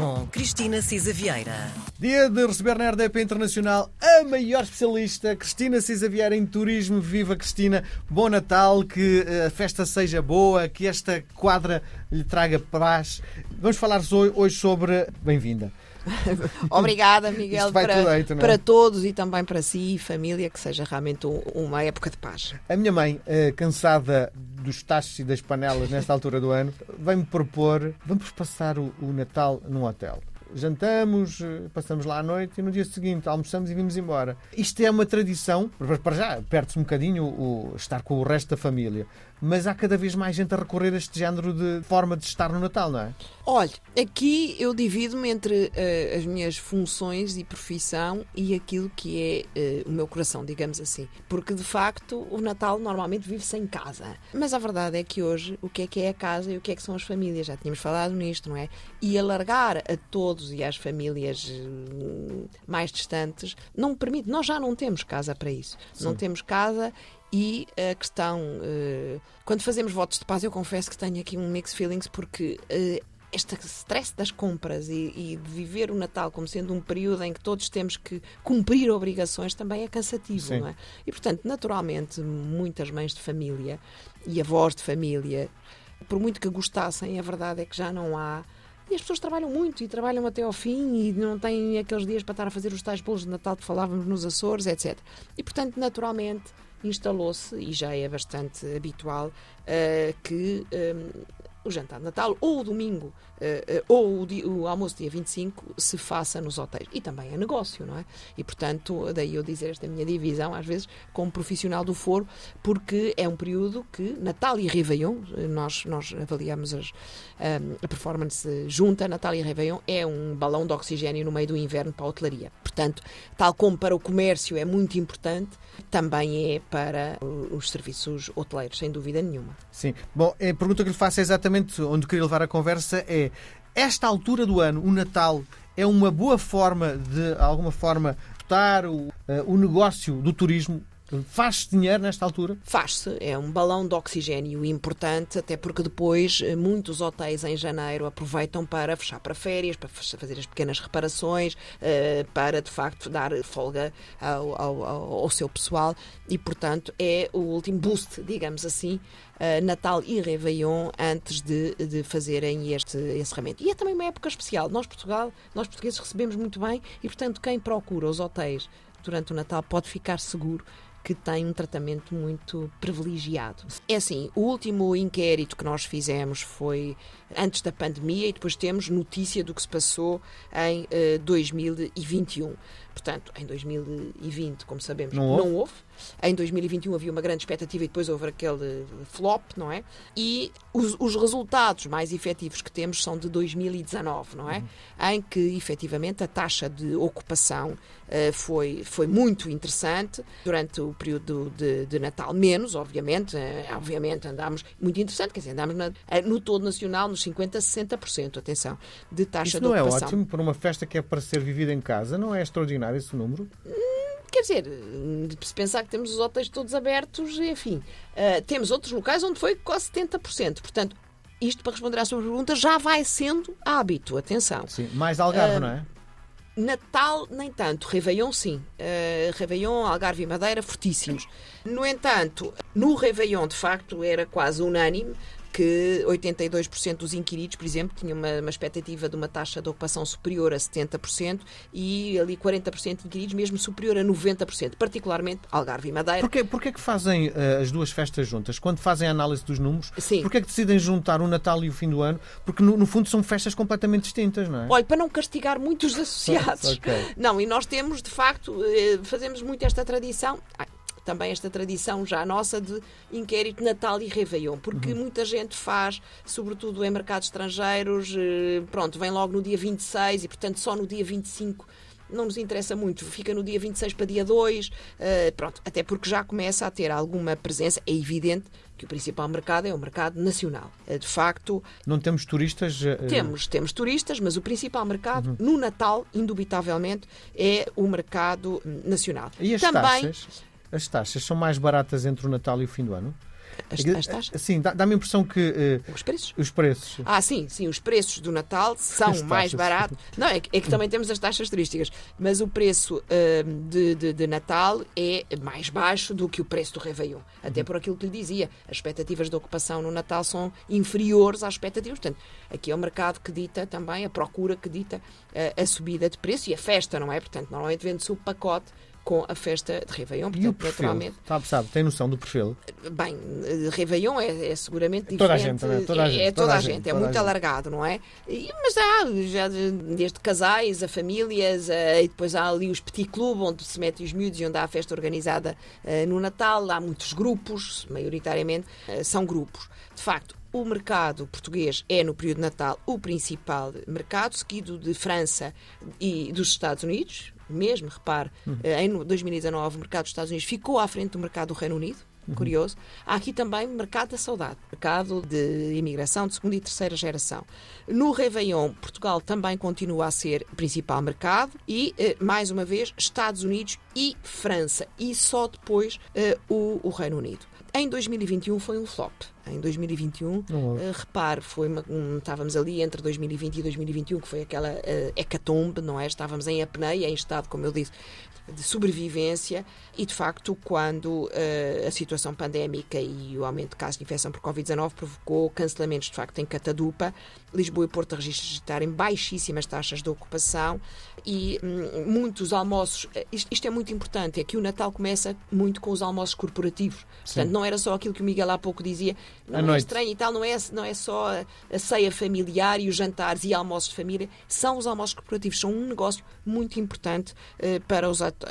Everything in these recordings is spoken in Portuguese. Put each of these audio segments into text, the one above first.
com Cristina Cisa Vieira. Dia de receber na RDP Internacional a maior especialista, Cristina Cisa Vieira, em turismo. Viva Cristina, bom Natal, que eh, a festa seja boa, que esta quadra lhe traga paz. Vamos falar hoje sobre. Bem-vinda. Obrigada, Miguel, para, não é? para todos e também para si e família, que seja realmente um- uma época de paz. A minha mãe, eh, cansada dos tachos e das panelas nesta altura do ano, vem-me propor: vamos passar o, o Natal num hotel. Jantamos, eh, passamos lá à noite e no dia seguinte almoçamos e vimos embora. Isto é uma tradição, para- já, perde-se um bocadinho o, estar com o resto da família, mas há cada vez mais gente a recorrer a este género de forma de estar no Natal, não é? Olha, aqui eu divido-me entre eh, as minhas funções e profissão e aquilo que é eh, o meu coração, digamos assim. Porque de facto o Natal normalmente vive-se em casa. Mas a verdade é que hoje o que é que é a casa e o que é que são as famílias? Já tínhamos falado nisto, não é? E alargar a todos e às famílias eh, mais distantes não permite. Nós já não temos casa para isso. Não temos casa e a questão, eh, quando fazemos votos de paz, eu confesso que tenho aqui um mixed feelings porque eh, este stress das compras e, e de viver o Natal como sendo um período em que todos temos que cumprir obrigações também é cansativo, Sim. não é? E portanto, naturalmente, muitas mães de família e avós de família, por muito que gostassem, a verdade é que já não há. E as pessoas trabalham muito e trabalham até ao fim e não têm aqueles dias para estar a fazer os tais bolos de Natal que falávamos nos Açores, etc. E, portanto, naturalmente, instalou-se, e já é bastante habitual, eh, que eh, o jantar de Natal ou o domingo eh, eh, ou o, di- o almoço dia 25 se faça nos hotéis. E também é negócio, não é? E, portanto, daí eu dizer esta minha divisão, às vezes, como profissional do foro, porque é um período que Natal e Réveillon, eh, nós, nós avaliamos as, ahm, a performance junta, Natal e Réveillon é um balão de oxigênio no meio do inverno para a hotelaria. Portanto, tal como para o comércio é muito importante, também é para os serviços hoteleiros, sem dúvida nenhuma. Sim. Bom, a pergunta que lhe faço é exatamente onde queria levar a conversa é esta altura do ano, o Natal, é uma boa forma de, alguma forma, o, eh, o negócio do turismo? Faz-se dinheiro nesta altura? Faz-se, é um balão de oxigênio importante, até porque depois eh, muitos hotéis em janeiro aproveitam para fechar para férias, para fazer as pequenas reparações, eh, para de facto dar folga ao, ao- ao- ao seu pessoal e, portanto, é o último boost, digamos assim, eh, Natal e Réveillon antes de, de fazerem este encerramento. E é também uma época especial. Nós, Portugal, nós portugueses recebemos muito bem e, portanto, quem procura os hotéis durante o Natal pode ficar seguro que tem um tratamento muito privilegiado. É assim, o último inquérito que nós fizemos foi antes da pandemia e depois temos notícia do que se passou em eh, 2021. Portanto, em 2020, como sabemos, Não não houve? houve. Em 2021 havia uma grande expectativa e depois houve aquele flop, não é? E os, os resultados mais efetivos que temos são de 2019, não é? Em que, efetivamente, a taxa de ocupação eh, foi, foi muito interessante durante o período de, de Natal, menos, obviamente. eh, obviamente, andámos muito interessante, quer dizer, andámos na- eh, no todo nacional nos 50%, 60%, atenção, de taxa Isso de não é ocupação. ótimo para uma festa que é para ser vivida em casa? Não é extraordinário esse número? Quer dizer, se pensar que temos os hotéis todos abertos, enfim, eh, temos outros locais onde foi quase 70%. Portanto, isto para responder à sua pergunta já vai sendo hábito, atenção. Sim. Mais Algarve, Ah, não é? Natal, nem tanto. Réveillon, sim. Uh, Réveillon, Algarve e Madeira, fortíssimos. No entanto, no Réveillon, de facto, era quase unânime que 82% dos inquiridos, por exemplo, tinham uma, uma expectativa de uma taxa de ocupação superior a 70% e ali 40% de inquiridos mesmo superior a 90%, particularmente Algarve e Madeira. Porquê, porquê que fazem eh, as duas festas juntas? Quando fazem a análise dos números, Sim. porquê que decidem juntar o Natal e o fim do ano? Porque, no, no fundo, são festas completamente distintas, não é? Olha, para não castigar muito os associados. Ok. Não, e nós temos, de facto, eh, fazemos muito esta tradição. ai, também esta tradição já nossa de inquérito Natal e Réveillon, porque muita gente faz, sobretudo em mercados estrangeiros, eh, pronto, vem logo no dia 26 e, portanto, só no dia 25 não nos interessa muito, fica no dia 26 para dia 2, eh, pronto, até porque já começa a ter alguma presença, é evidente que o principal mercado é o mercado nacional. Eh, De facto, Não temos turistas. temos, temos turistas, mas o principal mercado no Natal, indubitavelmente, é o mercado nacional. E as Também, taxas? As taxas são mais baratas entre o Natal e o fim do ano? as, as taxas? Sim, dá- dá-me a impressão que eh, Os preços? os preços. Ah, sim, sim, os preços do Natal são mais baratos. Não, é que, é que também temos as taxas turísticas, mas o preço hum, de, de- de Natal é mais baixo do que o preço do Réveillon. Uhum. Até por aquilo que lhe dizia, as expectativas de ocupação no Natal são inferiores às expectativas. Portanto, aqui é o mercado que dita também, a procura que dita eh, a subida de preço e a festa, não é? Portanto, normalmente vende-se o pacote com a festa de Réveillon, E o portanto, perfil? naturalmente. Sabe, sabe, tem noção do perfil? Bem, Réveillon é, é seguramente Toda a gente, não é? Toda a é, gente, é toda a a gente, gente, é toda a muito gente. alargado, não é? E- mas há, já de- desde casais a famílias, eh, e depois há ali os petit club, onde se metem os miúdos e onde há a festa organizada eh, no Natal. Há muitos grupos, maioritariamente eh, são grupos. De facto, o mercado português é, no período de Natal, o principal mercado, seguido de França e dos Estados Unidos. Mesmo, repare, eh, em 2019 o mercado dos Estados Unidos ficou à frente do mercado do Reino Unido. Curioso. Há aqui também mercado da saudade, mercado de imigração de segunda e terceira geração. No Réveillon, Portugal também continua a ser o principal mercado e, eh, mais uma vez, Estados Unidos e França. E só depois eh, o, o Reino Unido. Em 2021 foi um flop. Em 2021, Não houve. eh, repare, foi uma- um- estávamos ali entre 2020 e 2021, que foi aquela eh, hecatombe, não é? Estávamos em apneia, em estado, como eu disse, de sobrevivência e, de facto, quando eh, a situação pandémica e o aumento de casos de infecção por Covid-19 provocou cancelamentos, de facto, em Catadupa, Lisboa e Porto registrarem baixíssimas taxas de ocupação e hum, muitos almoços. eh, Isto, isto é muito importante, é que o Natal começa muito com os almoços corporativos. Portanto, não era só aquilo que o Miguel há pouco dizia, não é estranho e tal, não é, não é só a, ceia familiar e os jantares e almoços de família, são os almoços corporativos, são um negócio muito importante eh, para os, hot-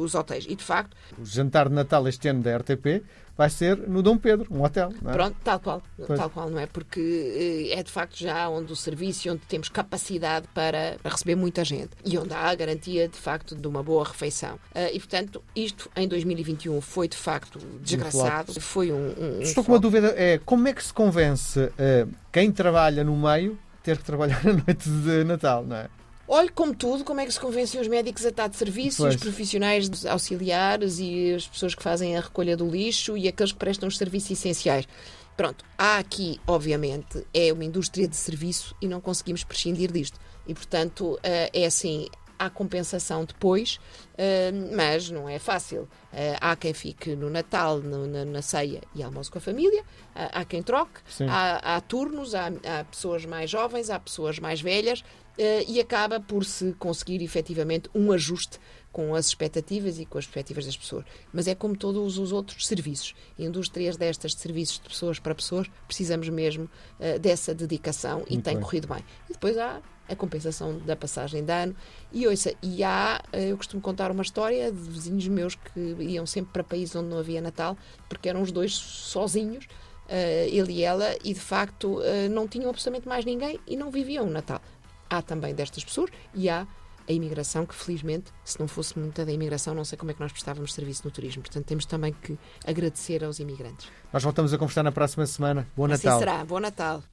os hotéis. E, de facto, O jantar de Natal este ano da RTP vai ser no Dom Pedro, um hotel. É? Pronto, tal qual, Pois. tal qual, não é? Porque eh, é de facto já onde o serviço onde temos capacidade para, para receber muita gente e onde há a garantia de facto de uma boa refeição. Ah, e portanto, isto em 2021 foi de facto desgraçado, foi um. um- um Estou com uma dúvida, é como é que se convence eh, quem trabalha no meio ter que trabalhar na noite de Natal, não é? Olhe, como tudo, como é que se convencem os médicos a estar de serviço, Pois. os profissionais auxiliares e as pessoas que fazem a recolha do lixo e aqueles que prestam os serviços essenciais. Pronto, há aqui, obviamente, é uma indústria de serviço e não conseguimos prescindir disto. E, portanto, eh, é assim, há compensação depois, eh, mas não é fácil. Eh, Há quem fique no Natal, no- na, na ceia e almoço com a família, há há quem troque, há, há turnos, há, há pessoas mais jovens, há pessoas mais velhas, eh, e acaba por se conseguir efetivamente um ajuste com as expectativas e com as perspectivas das pessoas. Mas é como todos os outros serviços. Indústrias destas de serviços de pessoas para pessoas, precisamos mesmo eh, dessa dedicação e Muito tem bem. corrido bem. E depois há a compensação da passagem de ano. E ouça, e há, eh, eu costumo contar uma história de vizinhos meus que iam sempre para países onde não havia Natal, porque eram os dois sozinhos, eh, ele e ela, e de facto eh, não tinham absolutamente mais ninguém e não viviam o Natal. Há também destas pessoas e há a imigração, que felizmente, se não fosse muita da imigração, não sei como é que nós prestávamos serviço no turismo. Portanto, temos também que agradecer aos imigrantes. Nós voltamos a conversar na próxima semana. Bom Assim Natal. será. Bom Natal.